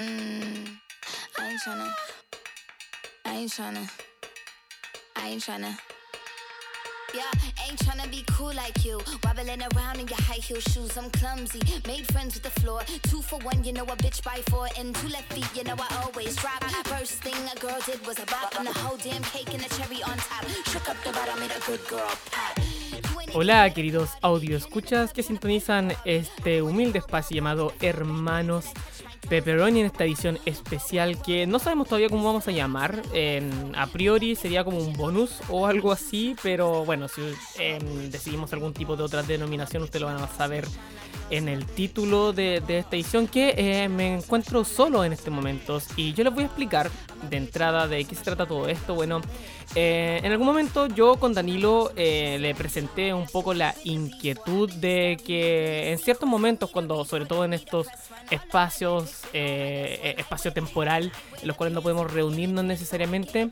Mm, I ain't tryna. I ain't tryna. I ain't tryna. Yeah, ain't tryna be cool like you. Wobbling around in your high heel shoes. I'm clumsy. Made friends with the floor. Two for one, you know a bitch by four. And two left feet, you know I always drop. First thing a girl did was a bop. And the whole damn cake and the cherry on top. Shook up the bottom, made a good girl pop. Hola queridos audio escuchas que sintonizan este humilde espacio llamado Hermanos Pepperoni en esta edición especial que no sabemos todavía cómo vamos a llamar. A priori sería como un bonus o algo así, pero bueno, si em, decidimos algún tipo de otra denominación, ustedes lo van a saber en el título de, de esta edición que eh, me encuentro solo en este momento y yo les voy a explicar de entrada de qué se trata todo esto. Bueno, eh, en algún momento yo con Danilo eh, le presenté un poco la inquietud de que en ciertos momentos, cuando sobre todo en estos espacios, eh, espacio temporal, en los cuales no podemos reunirnos necesariamente,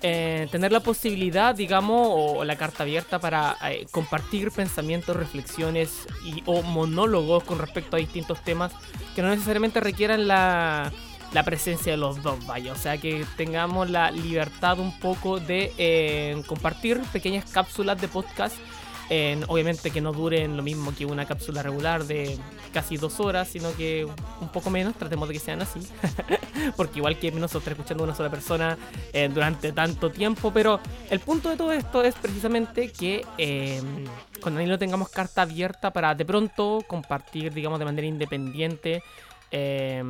tener la posibilidad, digamos, o, la carta abierta para compartir pensamientos, reflexiones y, o monólogos con respecto a distintos temas que no necesariamente requieran la, la presencia de los dos, vaya. O sea, que tengamos la libertad un poco de eh, compartir pequeñas cápsulas de podcast. en- obviamente que no duren lo mismo que una cápsula regular de casi dos horas, sino que un poco menos, tratemos de que sean así. Porque igual que nosotros escuchando a una sola persona eh, durante tanto tiempo, pero el punto de todo esto es precisamente que eh, con Danilo tengamos carta abierta para de pronto compartir, digamos, de manera independiente eh,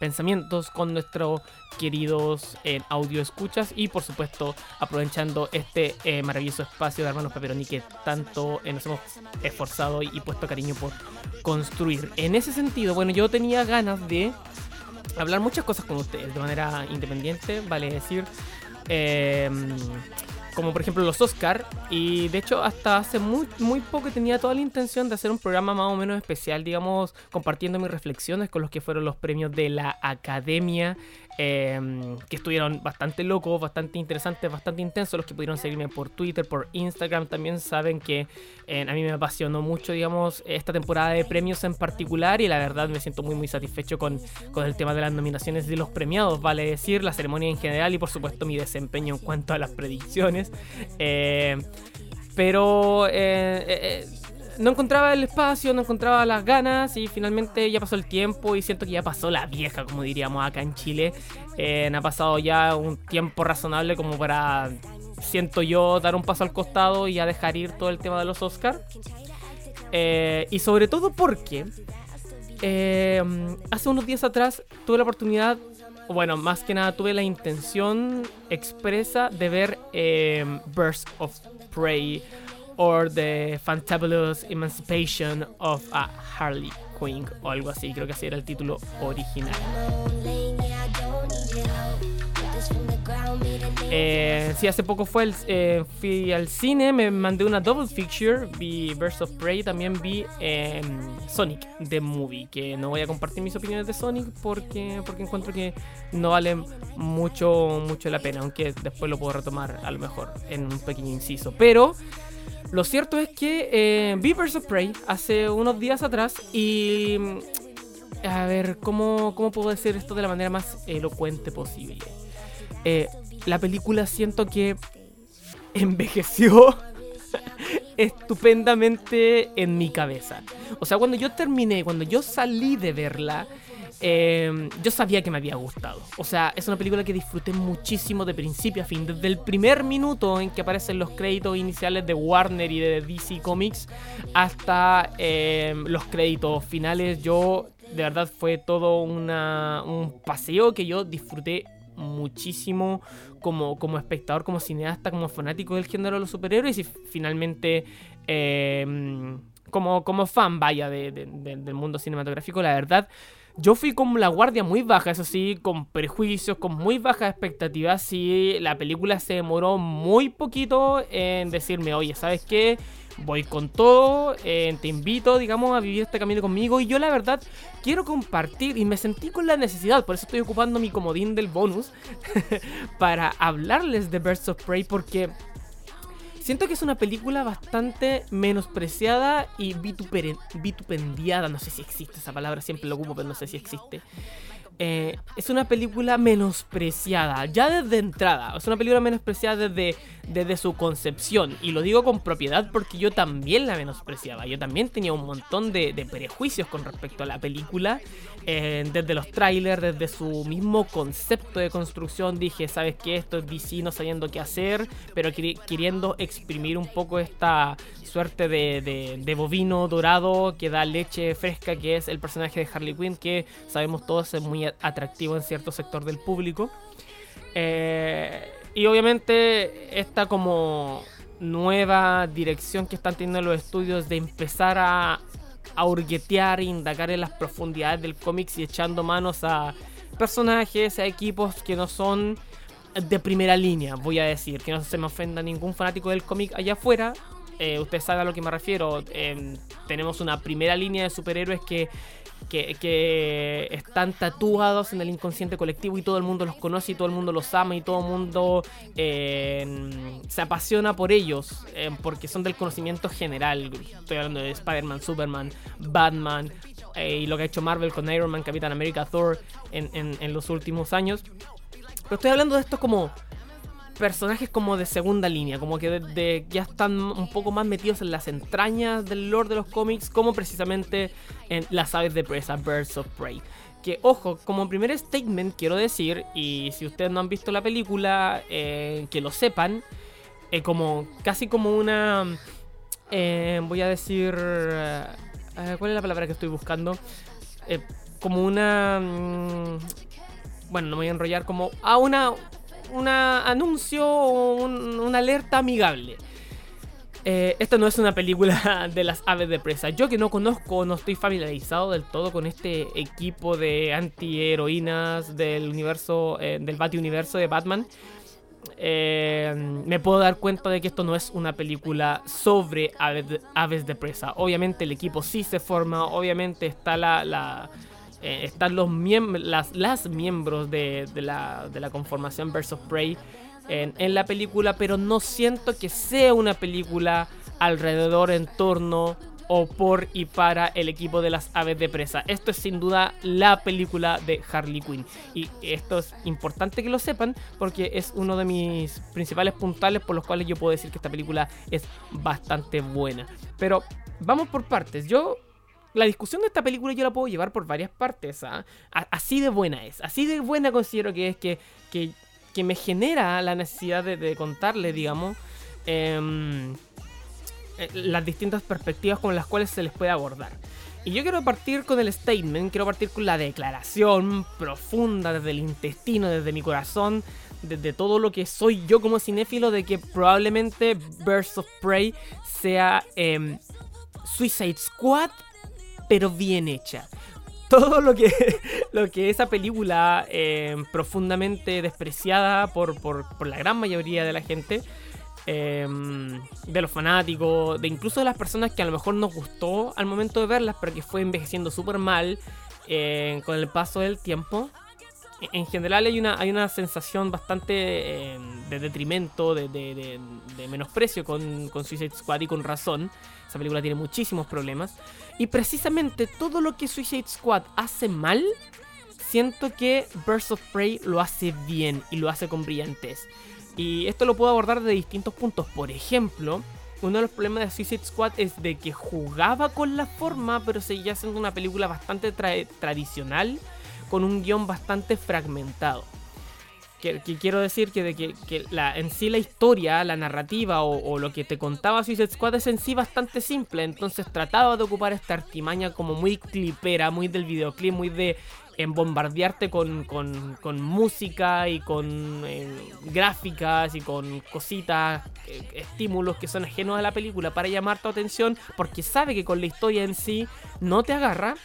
pensamientos con nuestros queridos eh, audio escuchas y por supuesto aprovechando este eh, maravilloso espacio de hermanos Pepperoni que tanto eh, nos hemos esforzado y, y puesto cariño por construir. En ese sentido, bueno, yo tenía ganas de hablar muchas cosas con ustedes de manera independiente, vale decir, eh, como por ejemplo los Oscar, y de hecho hasta hace muy, muy poco tenía toda la intención de hacer un programa más o menos especial, digamos, compartiendo mis reflexiones con los que fueron los premios de la Academia, eh, que estuvieron bastante locos, bastante interesantes, bastante intensos, los que pudieron seguirme por Twitter, por Instagram, también saben que eh, a mí me apasionó mucho, digamos, esta temporada de premios en particular y la verdad me siento muy muy satisfecho con, con el tema de las nominaciones de los premiados, vale decir, la ceremonia en general y por supuesto mi desempeño en cuanto a las predicciones. Eh, pero eh, no encontraba el espacio, no encontraba las ganas y finalmente ya pasó el tiempo y siento que ya pasó la vieja, como diríamos acá en Chile. Eh, ha pasado ya un tiempo razonable como para, siento yo, dar un paso al costado y ya dejar ir todo el tema de los Oscars. y sobre todo porque eh, hace unos días atrás tuve la oportunidad, bueno, más que nada tuve la intención expresa de ver eh, Birds of Prey or The Fantabulous Emancipation of a Harley Quinn o algo así, creo que así era el título original. Eh, sí, hace poco fue eh, fui al cine, me mandé una double feature, vi Birds of Prey, también vi eh, Sonic The Movie, que no voy a compartir mis opiniones de Sonic porque, porque encuentro que no vale mucho, mucho la pena, aunque después lo puedo retomar a lo mejor en un pequeño inciso. Pero lo cierto es que eh, vi of Prey hace unos días atrás y... A ver, ¿cómo, cómo puedo decir esto de la manera más elocuente posible? Eh, la película siento que envejeció estupendamente en mi cabeza. O sea, cuando yo terminé, cuando yo salí de verla, eh, yo sabía que me había gustado. O sea, es una película que disfruté muchísimo de principio a fin. Desde el primer minuto en que aparecen los créditos iniciales de Warner y de DC Comics hasta eh, los créditos finales, yo de verdad fue todo una, un paseo que yo disfruté muchísimo como, como espectador, como cineasta, como fanático del género de los superhéroes y finalmente eh, como, como fan, vaya, de- de- de- del mundo cinematográfico, la verdad. Yo fui con la guardia muy baja, eso sí, con prejuicios, con muy bajas expectativas. Y la película se demoró muy poquito en decirme, oye, ¿sabes qué? Voy con todo, eh, te invito, digamos, a vivir este camino conmigo. Y yo, la verdad, quiero compartir y me sentí con la necesidad, por eso estoy ocupando mi comodín del bonus, para hablarles de Birds of Prey, porque Siento que es una película bastante menospreciada y vitupendiada. No sé si existe esa palabra, siempre lo ocupo, pero no sé si existe. Eh, es una película menospreciada, ya desde entrada. Es una película menospreciada desde, desde su concepción. Y lo digo con propiedad porque yo también la menospreciaba. Yo también tenía un montón de, prejuicios con respecto a la película. Eh, desde los trailers, desde su mismo concepto de construcción, dije, ¿sabes qué? Esto es DC no sabiendo qué hacer, pero queriendo exprimir un poco esta suerte de, de, bovino dorado que da leche fresca, que es el personaje de Harley Quinn, que sabemos todos es muy atractivo en cierto sector del público. Eh, y obviamente esta como nueva dirección que están teniendo los estudios de empezar a, a hurguetear e indagar en las profundidades del cómics y echando manos a personajes, a equipos que no son de primera línea, voy a decir, que no se me ofenda ningún fanático del cómic allá afuera, eh, usted sabe a lo que me refiero. Em, tenemos una primera línea de superhéroes que, que, están tatuados en el inconsciente colectivo y todo el mundo los conoce y todo el mundo los ama y todo el mundo em, se apasiona por ellos em, porque son del conocimiento general. Estoy hablando de Spider-Man, Superman, Batman eh, y lo que ha hecho Marvel con Iron Man, Capitán America, Thor en, en los últimos años. Pero estoy hablando de esto como personajes como de segunda línea, como que ya están un poco más metidos en las entrañas del lore de los cómics, como precisamente en las aves de presa, Birds of Prey. Que ojo, como primer statement quiero decir, y si ustedes no han visto la película, eh, que lo sepan, eh, como casi como una, eh, voy a decir, ¿cuál es la palabra que estoy buscando? como una, mm, bueno, no me voy a enrollar, como a una un anuncio o una alerta amigable. Eh, esta no es una película de las aves de presa. Yo que no conozco, no estoy familiarizado del todo con este equipo de antiheroínas del universo, eh, del Bati Universo de Batman. Eh, me puedo dar cuenta de que esto no es una película sobre aves de, presa. Obviamente el equipo sí se forma, obviamente está la eh, están los las, las miembros de, la, de, la, conformación of Prey en, en, la película, pero no siento que sea una película alrededor, en torno o por y para el equipo de las aves de presa. Esto es sin duda la película de Harley Quinn. Y esto es importante que lo sepan porque es uno de mis principales puntales por los cuales yo puedo decir que esta película es bastante buena. Pero vamos por partes. Yo la discusión de esta película yo la puedo llevar por varias partes. ¿ah? Así de buena es. Así de buena considero que es que, que, me genera la necesidad de, contarle, digamos, em, eh, las distintas perspectivas con las cuales se les puede abordar. Y yo quiero partir con el statement, quiero partir con la declaración profunda desde el intestino, desde mi corazón, desde todo lo que soy yo como cinéfilo, de que probablemente Birds of Prey sea em, Suicide Squad pero bien hecha. Todo lo que, lo que esa película, eh, profundamente despreciada por, por, la gran mayoría de la gente, eh, de los fanáticos, de incluso de las personas que a lo mejor nos gustó al momento de verlas, pero que fue envejeciendo súper mal eh, con el paso del tiempo. En general hay una, hay una sensación bastante de detrimento, de, menosprecio con, con Suicide Squad y con razón. Esa película tiene muchísimos problemas. Y precisamente todo lo que Suicide Squad hace mal, siento que Birds of Prey lo hace bien y lo hace con brillantez. Y esto lo puedo abordar de distintos puntos. Por ejemplo, uno de los problemas de Suicide Squad es de que jugaba con la forma, pero seguía siendo una película bastante tradicional, con un guion bastante fragmentado que, quiero decir que, de que, la, en sí la historia, la narrativa o, lo que te contaba Suicide Squad es en sí bastante simple. Entonces trataba de ocupar esta artimaña como muy clipera, muy del videoclip, muy de en bombardearte con, música y con eh, gráficas y con cositas, eh, estímulos que son ajenos a la película para llamar tu atención porque sabe que con la historia en sí no te agarra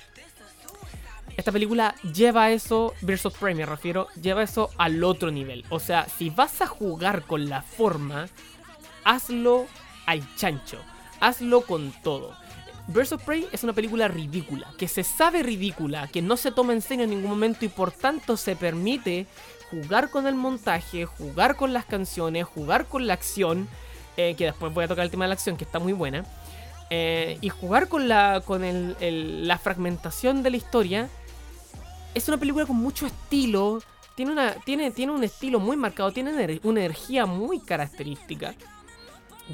esta película lleva eso, versus Prey me refiero, lleva eso al otro nivel. O sea, si vas a jugar con la forma, hazlo al chancho, hazlo con todo. Of Prey es una película ridícula, que se sabe ridícula, que no se toma en serio en ningún momento y por tanto se permite jugar con el montaje, jugar con las canciones, jugar con la acción, eh, que después voy a tocar el tema de la acción, que está muy buena, eh, y jugar con, la, con la fragmentación de la historia es una película con mucho estilo. Tiene, una, tiene, tiene un estilo muy marcado, tiene una energía muy característica.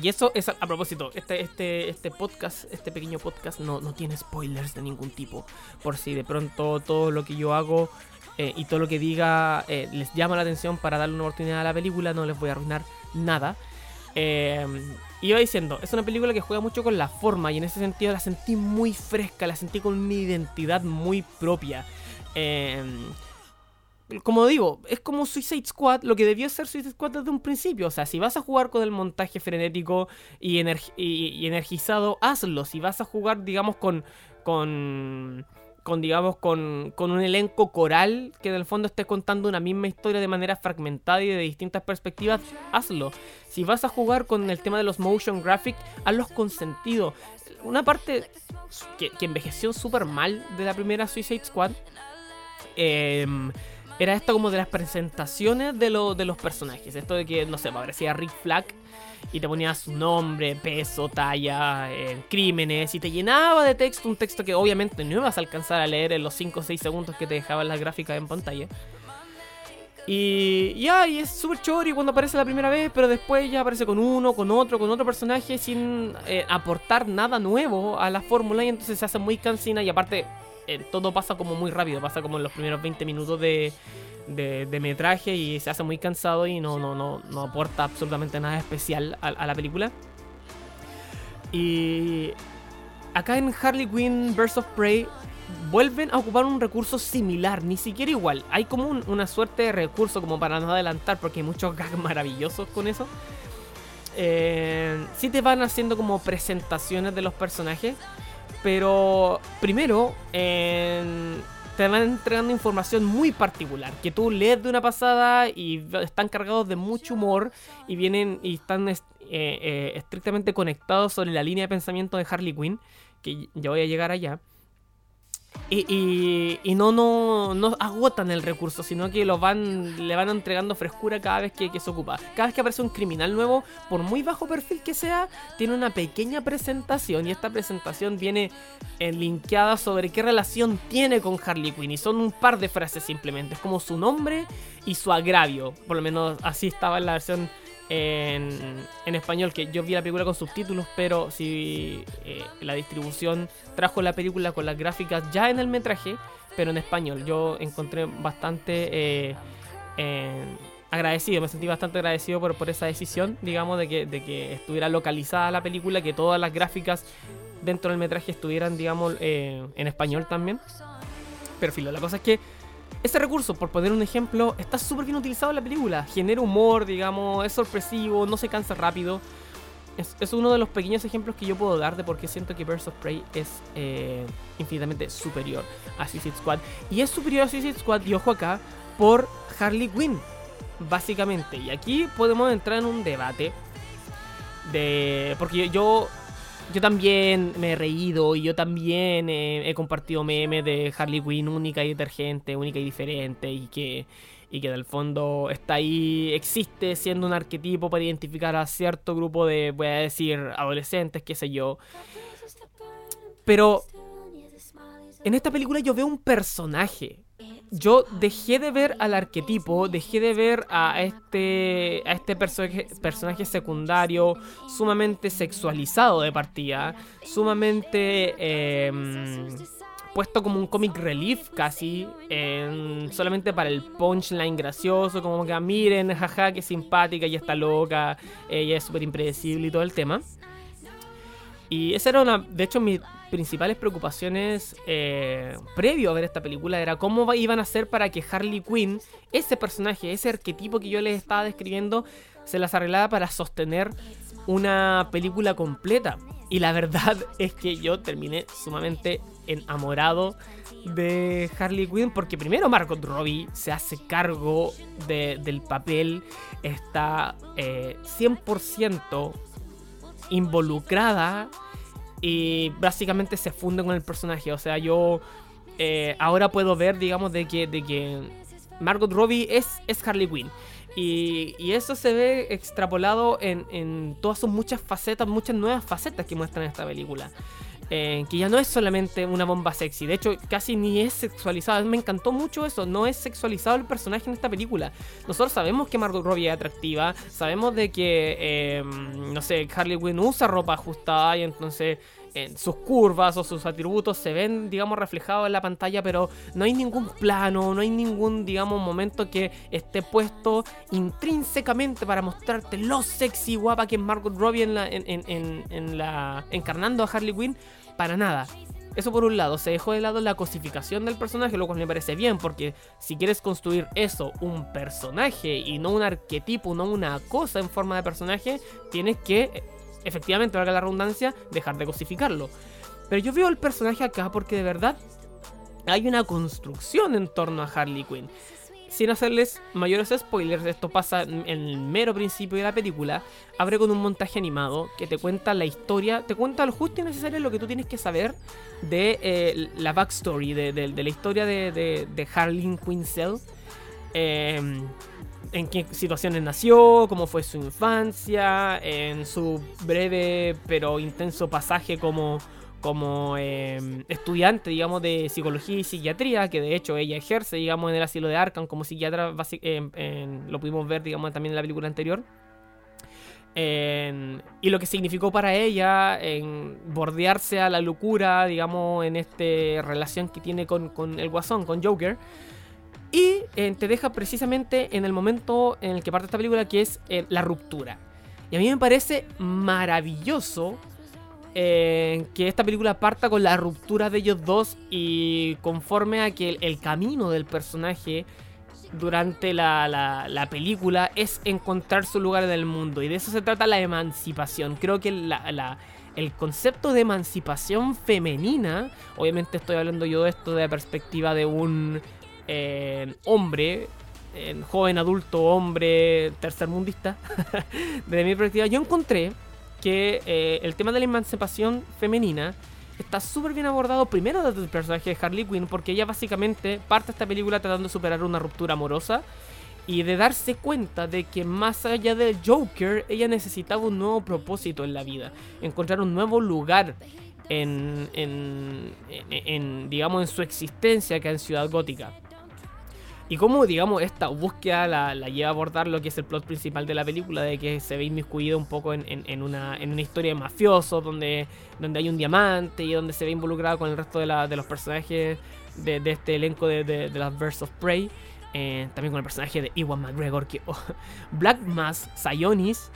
Y eso es a, propósito, este, este, este podcast, este pequeño podcast no, no tiene spoilers de ningún tipo. Por si de pronto todo lo que yo hago eh, y todo lo que diga eh, les llama la atención para darle una oportunidad a la película, no les voy a arruinar nada. Eh, iba diciendo, es una película que juega mucho con la forma y en ese sentido la sentí muy fresca, la sentí con una identidad muy propia. Eh, como digo, es como Suicide Squad, lo que debió ser Suicide Squad desde un principio. O sea, si vas a jugar con el montaje frenético y, y, energizado, hazlo. Si vas a jugar, digamos, con. con. con digamos, con, con un elenco coral que en el fondo esté contando una misma historia de manera fragmentada y de distintas perspectivas, hazlo. Si vas a jugar con el tema de los motion graphics, hazlos con sentido. Una parte que, que envejeció súper mal de la primera Suicide Squad. Eh, era esto como de las presentaciones de, de los personajes. Esto de que, no sé, aparecía Rick Flag y te ponía su nombre, peso, talla, eh, crímenes y te llenaba de texto, un texto que obviamente no ibas a alcanzar a leer en los 5 o 6 segundos que te dejaban las gráficas en pantalla. Y ya, y es súper chori cuando aparece la primera vez, pero después ya aparece con uno, con otro, con otro personaje sin eh, aportar nada nuevo a la fórmula y entonces se hace muy cansina y aparte eh, todo pasa como muy rápido, pasa como en los primeros 20 minutos de, de, metraje y se hace muy cansado y no, no, no, no aporta absolutamente nada especial a, la película. Y acá en Harley Quinn Birds of Prey vuelven a ocupar un recurso similar, ni siquiera igual. Hay como una suerte de recurso como para no adelantar porque hay muchos gags maravillosos con eso. Eh, sí te van haciendo como presentaciones de los personajes. Pero primero te van entregando información muy particular que tú lees de una pasada y están cargados de mucho humor y vienen y están eh, eh, estrictamente conectados sobre la línea de pensamiento de Harley Quinn, que ya voy a llegar allá. Y, no, no, no agotan el recurso, sino que lo van, le van entregando frescura cada vez que, se ocupa. Cada vez que aparece un criminal nuevo, por muy bajo perfil que sea, tiene una pequeña presentación y esta presentación viene eh, linkeada sobre qué relación tiene con Harley Quinn. Y son un par de frases simplemente, es como su nombre y su agravio. Por lo menos así estaba en la versión en, español, que yo vi la película con subtítulos, pero si eh, la distribución trajo la película con las gráficas ya en el metraje, pero en español. Yo encontré bastante eh, agradecido, me sentí bastante agradecido por, por esa decisión, digamos, de que, de que estuviera localizada la película, que todas las gráficas dentro del metraje estuvieran, digamos, eh, en español también. Pero filo, la cosa es que este recurso, por poner un ejemplo, está súper bien utilizado en la película. Genera humor, digamos, es sorpresivo, no se cansa rápido. Es, uno de los pequeños ejemplos que yo puedo dar de por qué siento que Birds of Prey es eh, infinitamente superior a Suicide Squad. Y es superior a Suicide Squad, y ojo acá, por Harley Quinn, básicamente. Y aquí podemos entrar en un debate de... Porque yo yo también me he reído y yo también he, compartido memes de Harley Quinn única y detergente, única y diferente y que, y que en el fondo está ahí, existe siendo un arquetipo para identificar a cierto grupo de, voy a decir, adolescentes, qué sé yo. Pero en esta película yo veo un personaje yo dejé de ver al arquetipo, dejé de ver a este, a este personaje, secundario sumamente sexualizado de partida, sumamente em, puesto como un comic relief casi, solamente para el punchline gracioso, como que ah, miren, jaja, que simpática, ella está loca, ella es súper impredecible y todo el tema. Y esa era una, de hecho, mi principales preocupaciones eh, previo a ver esta película era cómo iban a hacer para que Harley Quinn, ese personaje, ese arquetipo que yo les estaba describiendo, se las arreglara para sostener una película completa. Y la verdad es que yo terminé sumamente enamorado de Harley Quinn porque primero Margot Robbie se hace cargo del papel, está 100% eh, involucrada y básicamente se funde con el personaje. O sea, yo eh, ahora puedo ver, digamos, de que, de que Margot Robbie es, es Harley Quinn. Y, y, eso se ve extrapolado en, en, todas sus muchas facetas, muchas nuevas facetas que muestran esta película. Eh, que ya no es solamente una bomba sexy, de hecho casi ni es sexualizado, me encantó mucho eso, no es sexualizado el personaje en esta película. Nosotros sabemos que Margot Robbie es atractiva, sabemos de que, eh, no sé, Harley Quinn usa ropa ajustada y entonces en sus curvas o sus atributos se ven, digamos, reflejados en la pantalla, pero no hay ningún plano, no hay ningún, digamos, momento que esté puesto intrínsecamente para mostrarte lo sexy y guapa que es Margot Robbie en la, en, la, encarnando a Harley Quinn, para nada. Eso por un lado, se dejó de lado la cosificación del personaje, lo cual me parece bien, porque si quieres construir eso, un personaje y no un arquetipo, no una cosa en forma de personaje, tienes que efectivamente, valga la redundancia, dejar de cosificarlo. Pero yo veo el personaje acá porque de verdad hay una construcción en torno a Harley Quinn. Sin hacerles mayores spoilers, esto pasa en el mero principio de la película. Abre con un montaje animado que te cuenta la historia, te cuenta lo justo y necesario lo que tú tienes que saber de eh, la backstory, de, la historia de, de, Harley Quinn Cell. Eh, en qué situaciones nació, cómo fue su infancia, en su breve pero intenso pasaje como, como em, estudiante, digamos, de psicología y psiquiatría, que de hecho ella ejerce, digamos, en el asilo de Arkham como psiquiatra, lo pudimos ver, digamos, también en la película anterior. y lo que significó para ella en bordearse a la locura, digamos, en esta relación que tiene con, con el guasón, con Joker. Y te deja precisamente en el momento en el que parte esta película, que es eh, la ruptura. Y a mí me parece maravilloso eh, que esta película parta con la ruptura de ellos dos y conforme a que el, camino del personaje durante la, la, película es encontrar su lugar en el mundo. Y de eso se trata la emancipación. Creo que el concepto de emancipación femenina, obviamente estoy hablando yo de esto de la perspectiva de un hombre, joven adulto, hombre tercermundista, desde mi perspectiva, yo encontré que eh, el tema de la emancipación femenina está súper bien abordado primero desde el personaje de Harley Quinn, porque ella básicamente parte esta película tratando de superar una ruptura amorosa y de darse cuenta de que más allá del Joker, ella necesitaba un nuevo propósito en la vida, encontrar un nuevo lugar en, en, en digamos, en su existencia que en Ciudad Gótica. Y cómo, digamos, esta búsqueda la, lleva a abordar lo que es el plot principal de la película, de que se ve inmiscuido un poco en, una, en una, historia de mafioso, donde, donde hay un diamante y donde se ve involucrado con el resto de, la, de los personajes de, este elenco de, de, las Birds of Prey. Eh, también con el personaje de Iwan McGregor, que oh, Black Mass, Sionis,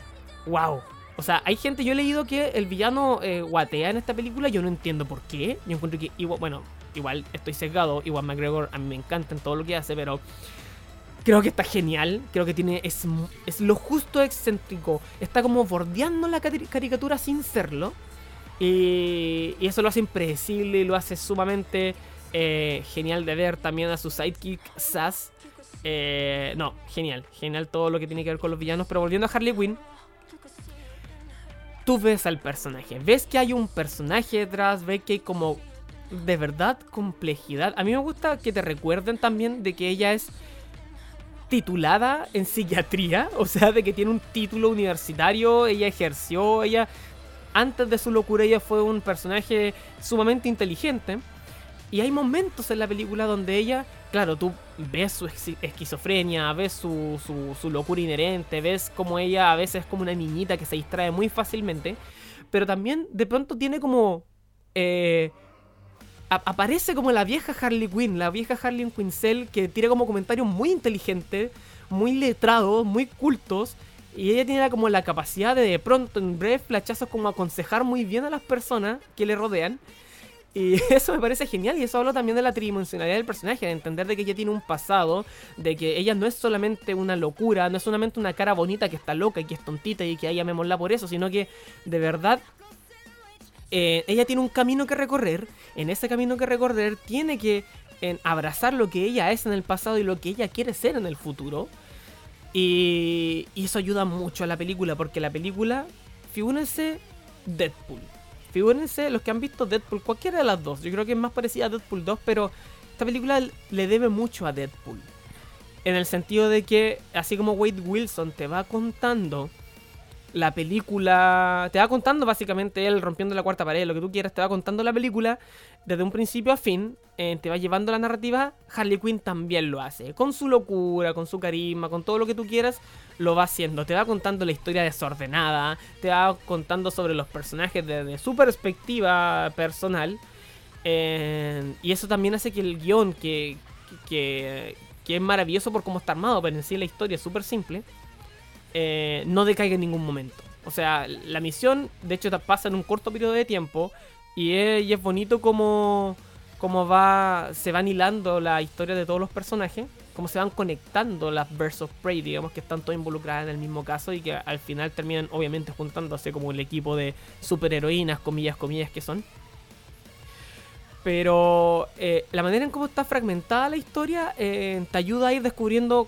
wow. O sea, hay gente, yo he leído que el villano eh, guatea en esta película, yo no entiendo por qué. Yo encuentro que, bueno, igual estoy sesgado, igual McGregor a mí me encanta en todo lo que hace, pero creo que está genial, creo que tiene es, es lo justo excéntrico, está como bordeando la caricatura sin serlo. Y, eso lo hace impredecible y lo hace sumamente eh, genial de ver también a su sidekick Sass. Eh, no, genial, genial todo lo que tiene que ver con los villanos. Pero volviendo a Harley Quinn, tú ves al personaje, ves que hay un personaje detrás, ves que hay como de verdad complejidad. A mí me gusta que te recuerden también de que ella es titulada en psiquiatría, o sea, de que tiene un título universitario, ella ejerció, ella antes de su locura ella fue un personaje sumamente inteligente. Y hay momentos en la película donde ella, claro, tú ves su esquizofrenia, ves su, su, su locura inherente, ves como ella a veces es como una niñita que se distrae muy fácilmente, pero también de pronto tiene como... Eh, aparece como la vieja Harley Quinn, la vieja Harley Quinzel que tira como comentarios muy inteligentes, muy letrados, muy cultos. Y ella tiene como la capacidad de de pronto en breves flachazos como aconsejar muy bien a las personas que le rodean. Y eso me parece genial y eso habla también de la tridimensionalidad del personaje, de entender de que ella tiene un pasado, de que ella no es solamente una locura, no es solamente una cara bonita que está loca y que es tontita y que ella me mola por eso, sino que de verdad eh, ella tiene un camino que recorrer. En ese camino que recorrer tiene que abrazar lo que ella es en el pasado y lo que ella quiere ser en el futuro. Y, eso ayuda mucho a la película, porque la película, figúrense Deadpool. Figúrense los que han visto Deadpool, cualquiera de las dos. Yo creo que es más parecida a Deadpool 2, pero esta película le debe mucho a Deadpool. En el sentido de que, así como Wade Wilson te va contando la película, te va contando básicamente él rompiendo la cuarta pared, lo que tú quieras, te va contando la película desde un principio a fin, eh, te va llevando la narrativa, Harley Quinn también lo hace, con su locura, con su carisma, con todo lo que tú quieras, lo va haciendo, te va contando la historia desordenada, te va contando sobre los personajes desde su perspectiva personal, eh, y eso también hace que el guion, que, que, que es maravilloso por cómo está armado, pero en sí la historia es súper simple, eh, no decaiga en ningún momento. O sea, la misión, de hecho, pasa en un corto periodo de tiempo y es, bonito como, como va, se van hilando la historia de todos los personajes, como se van conectando las of Prey, digamos que están todas involucradas en el mismo caso y que al final terminan obviamente juntándose como el equipo de superheroínas, comillas, comillas que son. Pero eh, la manera en cómo está fragmentada la historia eh, te ayuda a ir descubriendo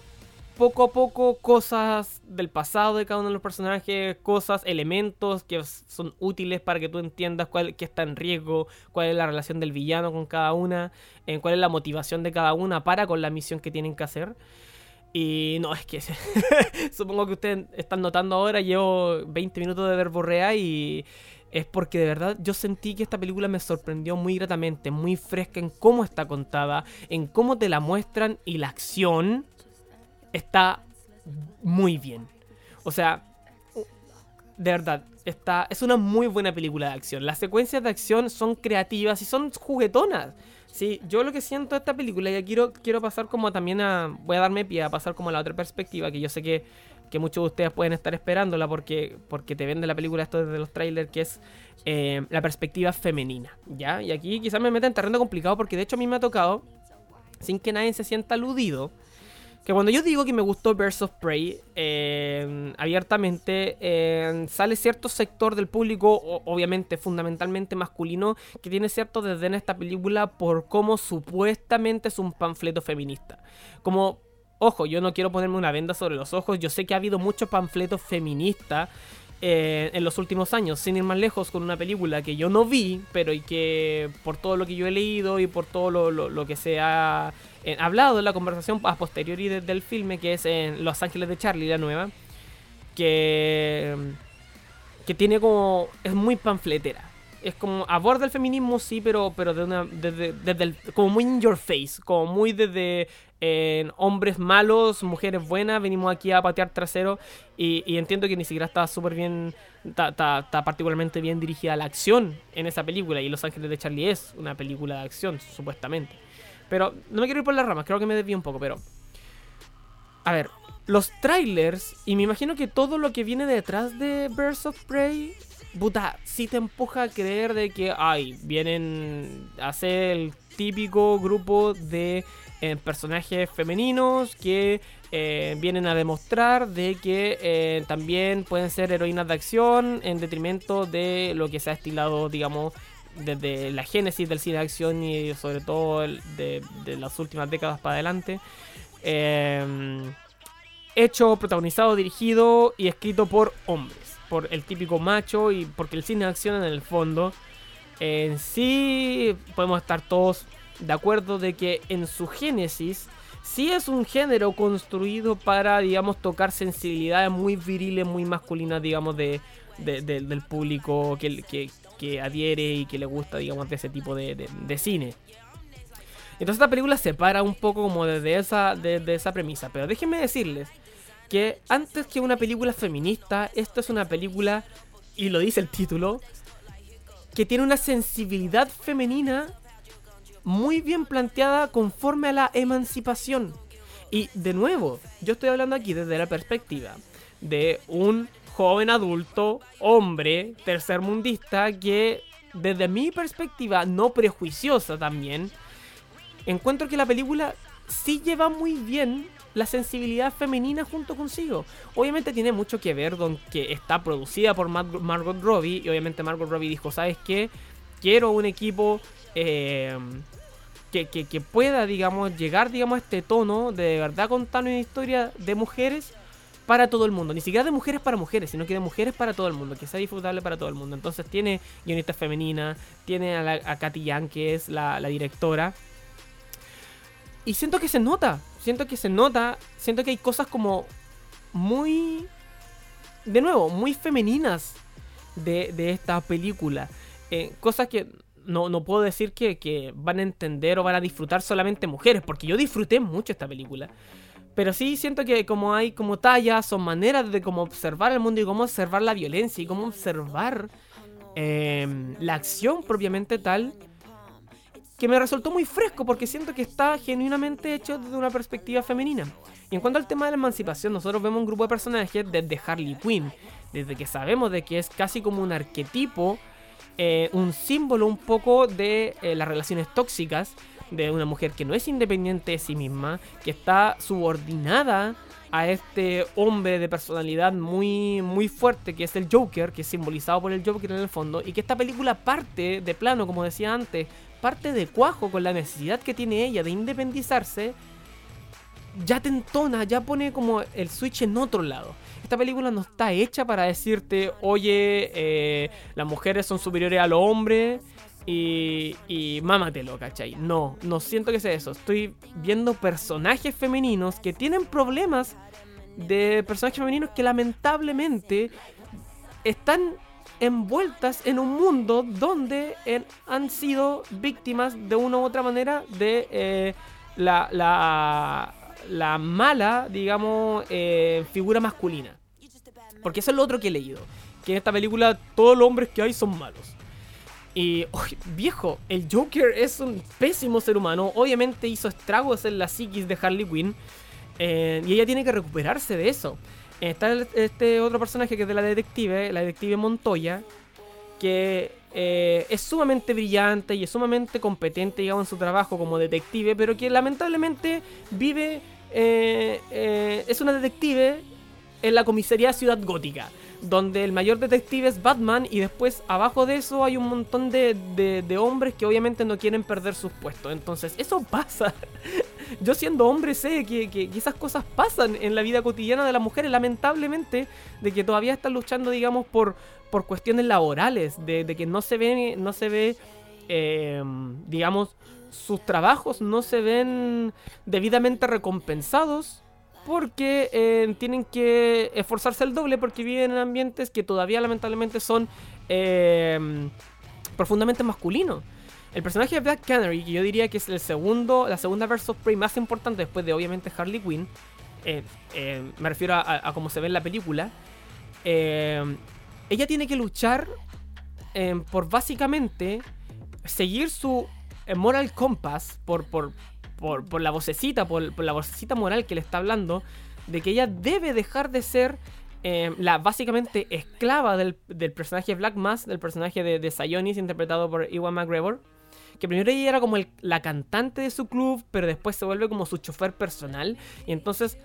poco a poco cosas del pasado de cada uno de los personajes, cosas, elementos que son útiles para que tú entiendas cuál que está en riesgo, cuál es la relación del villano con cada una, en cuál es la motivación de cada una para con la misión que tienen que hacer. Y no, es que supongo que ustedes están notando ahora, llevo 20 minutos de verborrea y es porque de verdad yo sentí que esta película me sorprendió muy gratamente, muy fresca en cómo está contada, en cómo te la muestran y la acción está muy bien. O sea, de verdad, está, es una muy buena película de acción. Las secuencias de acción son creativas y son juguetonas. Sí, yo lo que siento de esta película, y quiero, quiero pasar como también a. Voy a darme pie a pasar como a la otra perspectiva, que yo sé que, que muchos de ustedes pueden estar esperándola porque, porque te vende la película esto desde los trailers, que es eh, la perspectiva femenina. ¿Ya? Y aquí quizás me meta en terreno complicado porque de hecho a mí me ha tocado, sin que nadie se sienta aludido, que cuando yo digo que me gustó Birds of Prey, eh, abiertamente, eh, sale cierto sector del público, obviamente fundamentalmente masculino, que tiene cierto desdén a esta película por cómo supuestamente es un panfleto feminista. Como, ojo, yo no quiero ponerme una venda sobre los ojos, yo sé que ha habido muchos panfletos feministas eh, en los últimos años, sin ir más lejos, con una película que yo no vi, pero y que por todo lo que yo he leído y por todo lo que se ha hablado en la conversación a posteriori del filme, que es en Los Ángeles de Charlie, la nueva, que, que tiene como. es muy panfletera. Es como aborda el feminismo, sí, pero, pero de una, desde, el, como muy in your face, como muy desde hombres malos, mujeres buenas, venimos aquí a patear trasero y, entiendo que ni siquiera está súper bien, está, particularmente bien dirigida la acción en esa película y Los Ángeles de Charlie es una película de acción, supuestamente. Pero no me quiero ir por las ramas, creo que me desvío un poco, pero... A ver, los trailers, y me imagino que todo lo que viene detrás de Birds of Prey, puta, sí te empuja a creer de que, ay, vienen a ser el típico grupo de eh, personajes femeninos que eh, vienen a demostrar de que eh, también pueden ser heroínas de acción en detrimento de lo que se ha estilado, digamos, desde la génesis del cine de acción y sobre todo de, las últimas décadas para adelante. Em, hecho, protagonizado, dirigido y escrito por hombres, por el típico macho y porque el cine de acción en el fondo en sí podemos estar todos de acuerdo de que en su génesis sí es un género construido para, digamos, tocar sensibilidades muy viriles, muy masculinas, digamos, de, del público que, que, adhiere y que le gusta, digamos, de ese tipo de, cine. Entonces esta película se para un poco como desde esa, desde esa premisa. Pero déjenme decirles que antes que una película feminista, esto es una película, y lo dice el título, que tiene una sensibilidad femenina muy bien planteada conforme a la emancipación. Y de nuevo, yo estoy hablando aquí desde la perspectiva de un joven adulto, hombre, tercermundista, que desde mi perspectiva, no prejuiciosa también, encuentro que la película sí lleva muy bien la sensibilidad femenina junto consigo. Obviamente tiene mucho que ver con que está producida por Margot Robbie y obviamente Margot Robbie dijo, ¿sabes qué? Quiero un equipo eh, que, que, pueda, digamos, llegar, digamos, a este tono de, verdad contar una historia de mujeres para todo el mundo. Ni siquiera de mujeres para mujeres, sino que de mujeres para todo el mundo, que sea disfrutable para todo el mundo. Entonces tiene guionistas femeninas, tiene a, Katy Young, que es la, directora. Y siento que se nota, siento que se nota, siento que hay cosas como muy de nuevo, muy femeninas de, esta película. Eh, cosas que no, no puedo decir que, que, van a entender o van a disfrutar solamente mujeres, porque yo disfruté mucho esta película. Pero sí siento que como hay como tallas o maneras de cómo observar el mundo y cómo observar la violencia y cómo observar em, la acción propiamente tal, que me resultó muy fresco porque siento que está genuinamente hecho desde una perspectiva femenina. Y en cuanto al tema de la emancipación, nosotros vemos un grupo de personajes desde Harley Quinn, desde que sabemos de que es casi como un arquetipo, eh, un símbolo un poco de eh, las relaciones tóxicas, de una mujer que no es independiente de sí misma, que está subordinada a este hombre de personalidad muy, muy fuerte que es el Joker, que es simbolizado por el Joker en el fondo, y que esta película parte de plano, como decía antes, parte de cuajo con la necesidad que tiene ella de independizarse, ya te entona, ya pone como el switch en otro lado. Esta película no está hecha para decirte, oye, eh, las mujeres son superiores a los hombres y, y mámatelo, ¿cachai? No, no siento que sea eso. Estoy viendo personajes femeninos que tienen problemas de personajes femeninos que lamentablemente están envueltas en un mundo donde han sido víctimas de una u otra manera de eh, la, la, la, mala, digamos, eh, figura masculina. Porque eso es lo otro que he leído. Que en esta película todos los hombres que hay son malos. Y, viejo, el Joker es un pésimo ser humano. Obviamente hizo estragos en la psiquis de Harley Quinn. Eh, y ella tiene que recuperarse de eso. Está este otro personaje que es de la detective, la detective Montoya, que eh, es sumamente brillante y es sumamente competente, digamos, en su trabajo como detective, pero que lamentablemente vive, eh, es una detective en la comisaría Ciudad Gótica donde el mayor detective es Batman y después abajo de eso hay un montón de, de, hombres que obviamente no quieren perder sus puestos. Entonces, eso pasa. Yo siendo hombre sé que, que, esas cosas pasan en la vida cotidiana de las mujeres, lamentablemente, de que todavía están luchando, digamos, por, por cuestiones laborales, de, que no se ve, no se ve eh, digamos, sus trabajos no se ven debidamente recompensados porque eh, tienen que esforzarse el doble porque viven en ambientes que todavía lamentablemente son eh, profundamente masculinos. El personaje de Black Canary, que yo diría que es el segundo, la segunda verse of Prey más importante después de obviamente Harley Quinn, eh, me refiero a, cómo se ve en la película, ella tiene que luchar por básicamente seguir su moral compass, por, la vocecita, por, la vocecita moral que le está hablando, de que ella debe dejar de ser eh, la básicamente esclava del, personaje Black Mass, del personaje de, de Sionis, interpretado por Iwan McGregor. Que primero ella era como la cantante de su club, pero después se vuelve como su chofer personal. Y entonces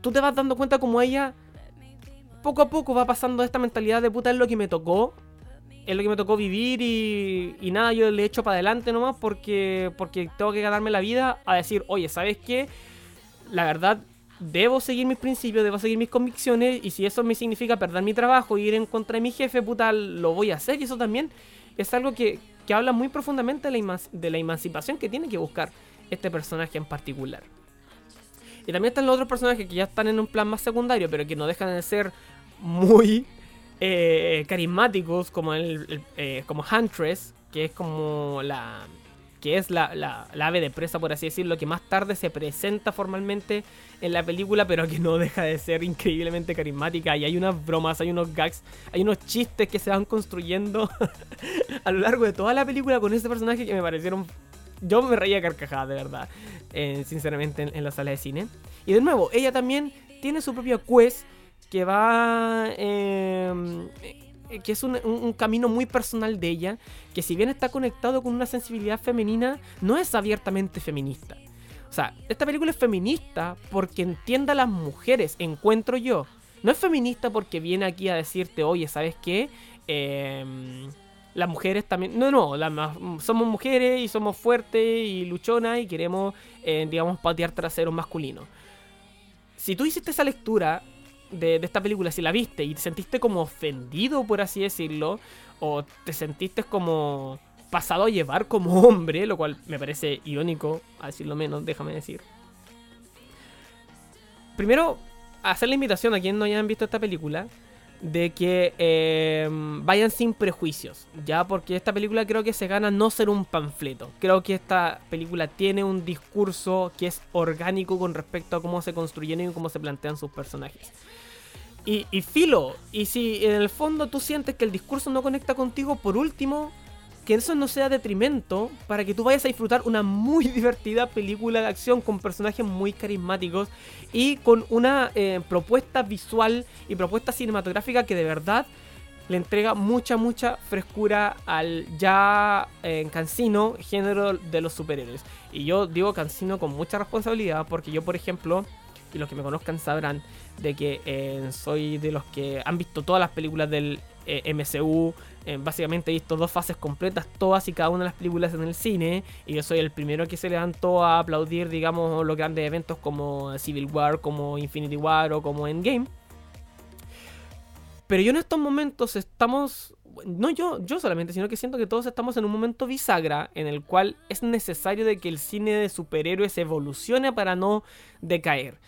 tú te vas dando cuenta como ella poco a poco va pasando esta mentalidad de puta es lo que me tocó es lo que me tocó vivir y, nada, yo le echo para adelante nomás porque, porque tengo que ganarme la vida a decir, oye, ¿sabes qué? La verdad, debo seguir mis principios, debo seguir mis convicciones y si eso me significa perder mi trabajo, ir en contra de mi jefe, puta, lo voy a hacer y eso también es algo que, habla muy profundamente de la, de la emancipación que tiene que buscar este personaje en particular. Y también están los otros personajes que ya están en un plan más secundario, pero que no dejan de ser muy eh, carismáticos como el, eh, como Huntress, que es como la que es la, la, ave de presa, por así decirlo, que más tarde se presenta formalmente en la película, pero que no deja de ser increíblemente carismática. Y hay unas bromas, hay unos gags, hay unos chistes que se van construyendo a lo largo de toda la película con ese personaje que me parecieron... Yo me reía carcajada, de verdad, eh, sinceramente, en, en la sala de cine. Y de nuevo, ella también tiene su propia quest que va... Em, que es un, camino muy personal de ella, que si bien está conectado con una sensibilidad femenina, no es abiertamente feminista. O sea, esta película es feminista porque entiende a las mujeres, encuentro yo. No es feminista porque viene aquí a decirte, oye, ¿sabes qué? Em, las mujeres también... No, no, somos mujeres y somos fuertes y luchonas y queremos, eh, digamos, patear traseros masculinos. Si tú hiciste esa lectura de, esta película, si la viste y te sentiste como ofendido, por así decirlo, o te sentiste como pasado a llevar como hombre, lo cual me parece irónico, a decirlo menos, déjame decir. Primero, hacer la invitación a quienes no hayan visto esta película de que eh, vayan sin prejuicios, ya porque esta película creo que se gana no ser un panfleto. Creo que esta película tiene un discurso que es orgánico con respecto a cómo se construyeron y cómo se plantean sus personajes. Y, y filo, y si en el fondo tú sientes que el discurso no conecta contigo, por último, que eso no sea detrimento para que tú vayas a disfrutar una muy divertida película de acción con personajes muy carismáticos y con una eh, propuesta visual y propuesta cinematográfica que de verdad le entrega mucha, mucha frescura al ya eh, cansino género de los superhéroes. Y yo digo cansino con mucha responsabilidad porque yo, por ejemplo, y los que me conozcan sabrán de que eh, soy de los que han visto todas las películas del MCU, eh, básicamente he visto dos fases completas, todas y cada una de las películas en el cine. Y yo soy el primero que se levantó a aplaudir, digamos, los grandes eventos como Civil War, como Infinity War o como Endgame. Pero yo en estos momentos estamos. No yo, yo solamente, sino que siento que todos estamos en un momento bisagra en el cual es necesario de que el cine de superhéroes evolucione para no decaer.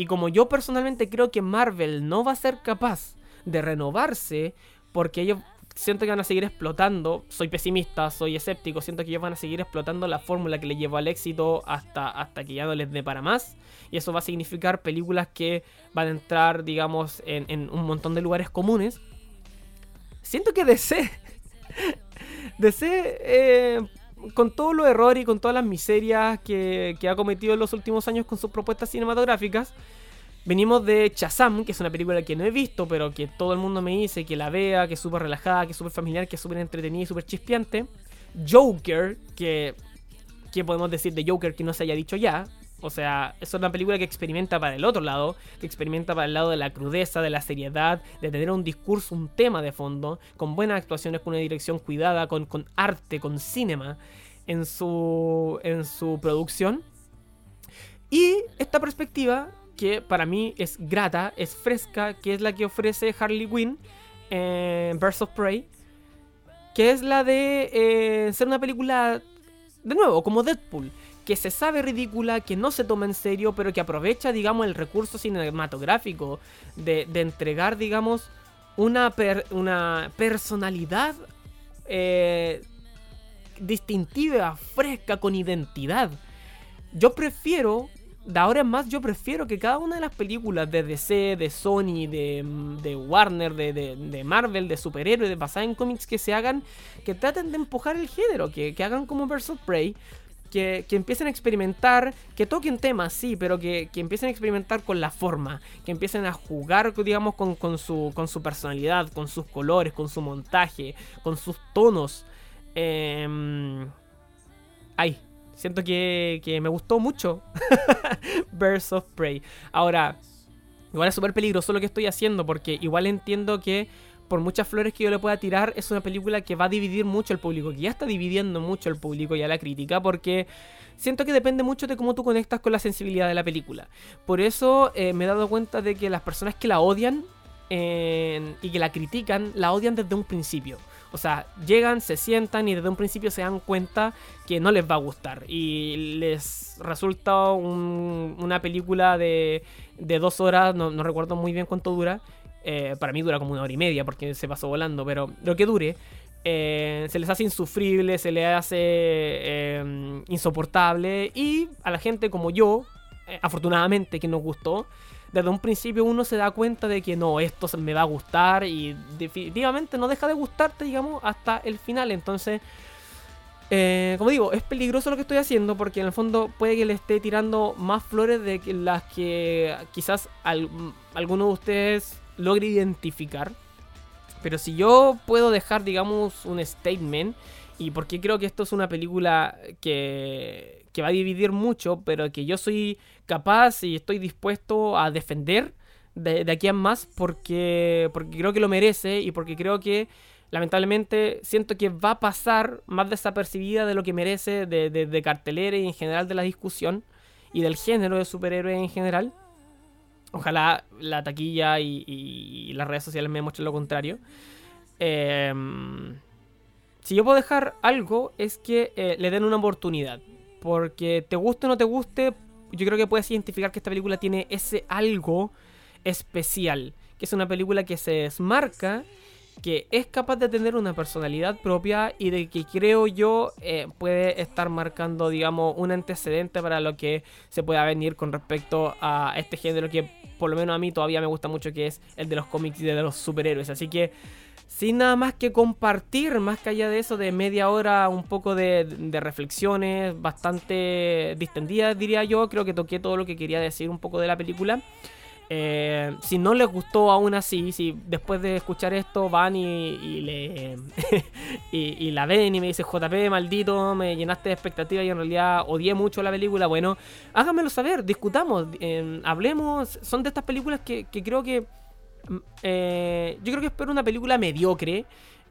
Y como yo personalmente creo que Marvel no va a ser capaz de renovarse porque ellos siento que van a seguir explotando. Soy pesimista, soy escéptico. Siento que ellos van a seguir explotando la fórmula que les llevó al éxito hasta, hasta que ya no les dé para más. Y eso va a significar películas que van a entrar, digamos, en, un montón de lugares comunes. Siento que DC. DC, eh, con todos los errores y con todas las miserias que, que ha cometido en los últimos años con sus propuestas cinematográficas Venimos de Chazam, que es una película que no he visto, pero que todo el mundo me dice que la vea, que es súper relajada, que es súper familiar, que es súper entretenida y súper chispeante. Joker, que... ¿Qué podemos decir de Joker que no se haya dicho ya? O sea, es una película que experimenta para el otro lado, que experimenta para el lado de la crudeza, de la seriedad, de tener un discurso, un tema de fondo, con buenas actuaciones, con una dirección cuidada, con, arte, con cinema en su, en su producción. Y esta perspectiva que para mí es grata, es fresca, que es la que ofrece Harley Quinn en Birds of Prey, que es la de eh, ser una película, de nuevo, como Deadpool, que se sabe ridícula, que no se toma en serio, pero que aprovecha, digamos, el recurso cinematográfico de, entregar, digamos, una, una personalidad eh, distintiva, fresca, con identidad. Yo prefiero de ahora en más yo prefiero que cada una de las películas de DC, de Sony, de, de Warner, de, de, Marvel, de superhéroes, de basadas en cómics que se hagan, que traten de empujar el género, que, que hagan como Versus Prey, que, que, empiecen a experimentar, que toquen temas, sí, pero que, que, empiecen a experimentar con la forma, que empiecen a jugar, digamos, con, con, su, con su personalidad, con sus colores, con su montaje, con sus tonos. Eh, ay, Siento que, me gustó mucho Birds of Prey. Ahora, igual es súper peligroso lo que estoy haciendo porque igual entiendo que por muchas flores que yo le pueda tirar, es una película que va a dividir mucho el público, que ya está dividiendo mucho el público y a la crítica, porque siento que depende mucho de cómo tú conectas con la sensibilidad de la película. Por eso eh, me he dado cuenta de que las personas que la odian y que la critican, la odian desde un principio. O sea, llegan, se sientan y desde un principio se dan cuenta que no les va a gustar. Y les resulta una película de, de dos horas, no, recuerdo muy bien cuánto dura. Eh, para mí dura como una hora y media porque se pasó volando, pero lo que dure. Eh, se les hace insufrible, se les hace eh, insoportable y a la gente como yo, afortunadamente que nos gustó, desde un principio uno se da cuenta de que no, esto me va a gustar y definitivamente no deja de gustarte, digamos, hasta el final. Entonces, como digo, es peligroso lo que estoy haciendo porque en el fondo puede que le esté tirando más flores de las que quizás alguno de ustedes logre identificar. Pero si yo puedo dejar, digamos, un statement, y porque creo que esto es una película que, que va a dividir mucho, pero que yo soy capaz y estoy dispuesto a defender de, aquí en más porque, porque creo que lo merece y porque creo que lamentablemente siento que va a pasar más desapercibida de lo que merece de, de, cartelera y en general de la discusión y del género de superhéroes en general. Ojalá la taquilla y, las redes sociales me muestren lo contrario. Em, si yo puedo dejar algo es que eh, le den una oportunidad. Porque te guste o no te guste, yo creo que puedes identificar que esta película tiene ese algo especial, que es una película que se desmarca que es capaz de tener una personalidad propia y de que creo yo eh, puede estar marcando, digamos, un antecedente para lo que se pueda venir con respecto a este género que por lo menos a mí todavía me gusta mucho, que es el de los cómics y de los superhéroes. Así que sin nada más que compartir, más que allá de eso, de media hora, un poco de, de, reflexiones bastante distendidas, diría yo. Creo que toqué todo lo que quería decir un poco de la película. Eh, si no les gustó aún así, si después de escuchar esto van y, le y, la ven y me dicen JP, maldito, me llenaste de expectativas y en realidad odié mucho la película, bueno, háganmelo saber, discutamos, hablemos. Son de estas películas que, creo que. Mm, eh, yo creo que espero una película mediocre,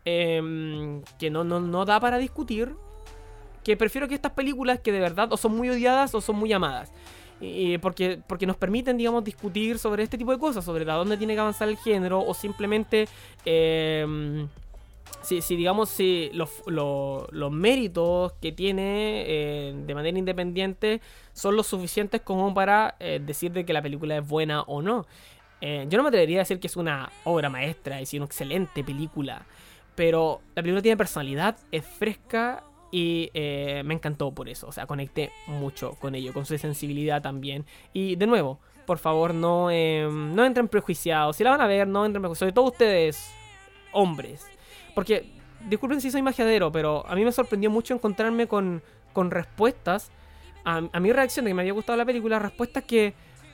em, que no, no, no da para discutir. Que prefiero que estas películas que de verdad o son muy odiadas o son muy amadas porque, porque nos permiten, digamos, discutir sobre este tipo de cosas, sobre a dónde tiene que avanzar el género, o simplemente, em, si, digamos, si los, los, méritos que tiene eh, de manera independiente son los suficientes como para eh, decir de que la película es buena o no. Eh, yo no me atrevería a decir que es una obra maestra, es una excelente película, pero la película tiene personalidad, es fresca y eh, me encantó por eso, o sea, conecté mucho con ello, con su sensibilidad también. Y de nuevo, por favor, no, em, no entren prejuiciados. Si la van a ver, no entren prejuiciados. Sobre todo ustedes, hombres. Porque, disculpen si soy magiadero, pero a mí me sorprendió mucho encontrarme con, con respuestas a, mi reacción de que me había gustado la película. Respuestas que,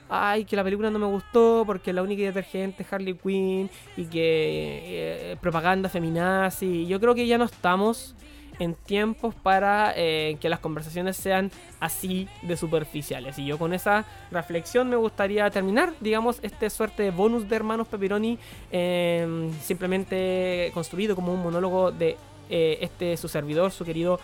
ay, que la película no me gustó porque la única detergente es Harley Quinn y que eh, propaganda feminazi. Yo creo que ya no estamos en tiempos para eh, que las conversaciones sean así de superficiales. Y yo con esa reflexión me gustaría terminar, digamos, este suerte de bonus de hermanos Pepperoni, em, simplemente construido como un monólogo de eh, este su servidor, su querido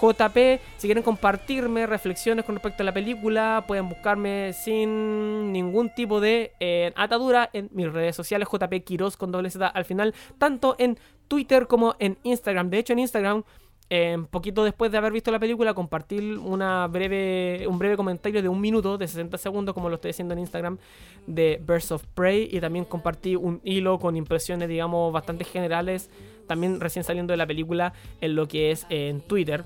JP. Si quieren compartirme reflexiones con respecto a la película, pueden buscarme sin ningún tipo de eh, atadura en mis redes sociales, JP Quiroz con doble Z al final, tanto en Twitter como en Instagram. De hecho, en Instagram eh, poquito después de haber visto la película, compartir una breve, un breve comentario de un minuto, de 60 segundos, como lo estoy haciendo en Instagram, de Birds of Prey. Y también compartí un hilo con impresiones, digamos, bastante generales, también recién saliendo de la película, en lo que es en Twitter.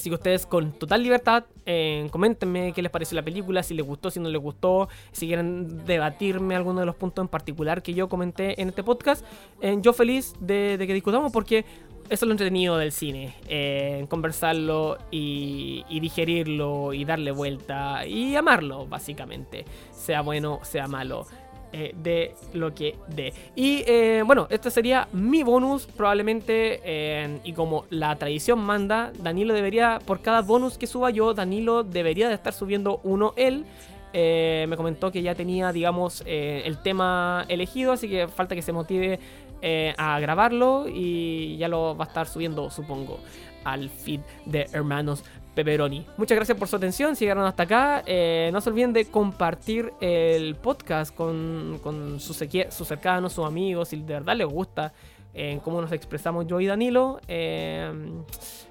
Así que ustedes con total libertad, eh, coméntenme qué les pareció la película, si les gustó, si no les gustó, si quieren debatirme alguno de los puntos en particular que yo comenté en este podcast. Eh, yo feliz de, de, que discutamos porque eso es lo entretenido del cine, eh, conversarlo y, digerirlo y darle vuelta y amarlo, básicamente, sea bueno, sea malo. Eh, de lo que de. Y eh, bueno, este sería mi bonus. Probablemente, y como la tradición manda, Danilo debería, por cada bonus que suba yo, Danilo debería de estar subiendo uno él. me comentó que ya tenía, digamos, el tema elegido, así que falta que se motive eh, a grabarlo y ya lo va a estar subiendo, supongo, al feed de Hermanos Pepperoni. Muchas gracias por su atención, si llegaron hasta acá. Eh, no se olviden de compartir el podcast con, sus, sus cercanos, sus amigos, si de verdad les gusta en cómo nos expresamos yo y Danilo. Eh,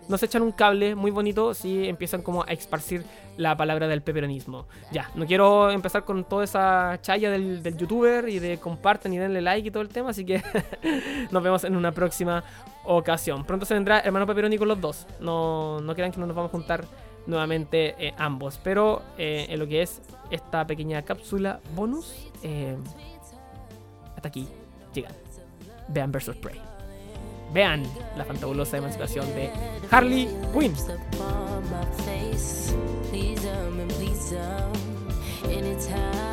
nos echan un cable muy bonito si empiezan como a esparcir la palabra del peperonismo. Ya, no quiero empezar con toda esa chaya del, youtuber y de comparten y denle like y todo el tema, así que nos vemos en una próxima ocasión. Pronto se vendrá hermano peperoni con los dos. No, no crean que no nos vamos a juntar nuevamente eh, ambos, pero eh, en lo que es esta pequeña cápsula bonus, hasta aquí llegan. Vean versus Prey. Vean la fantabulosa emancipación de Harley Quinn. Anytime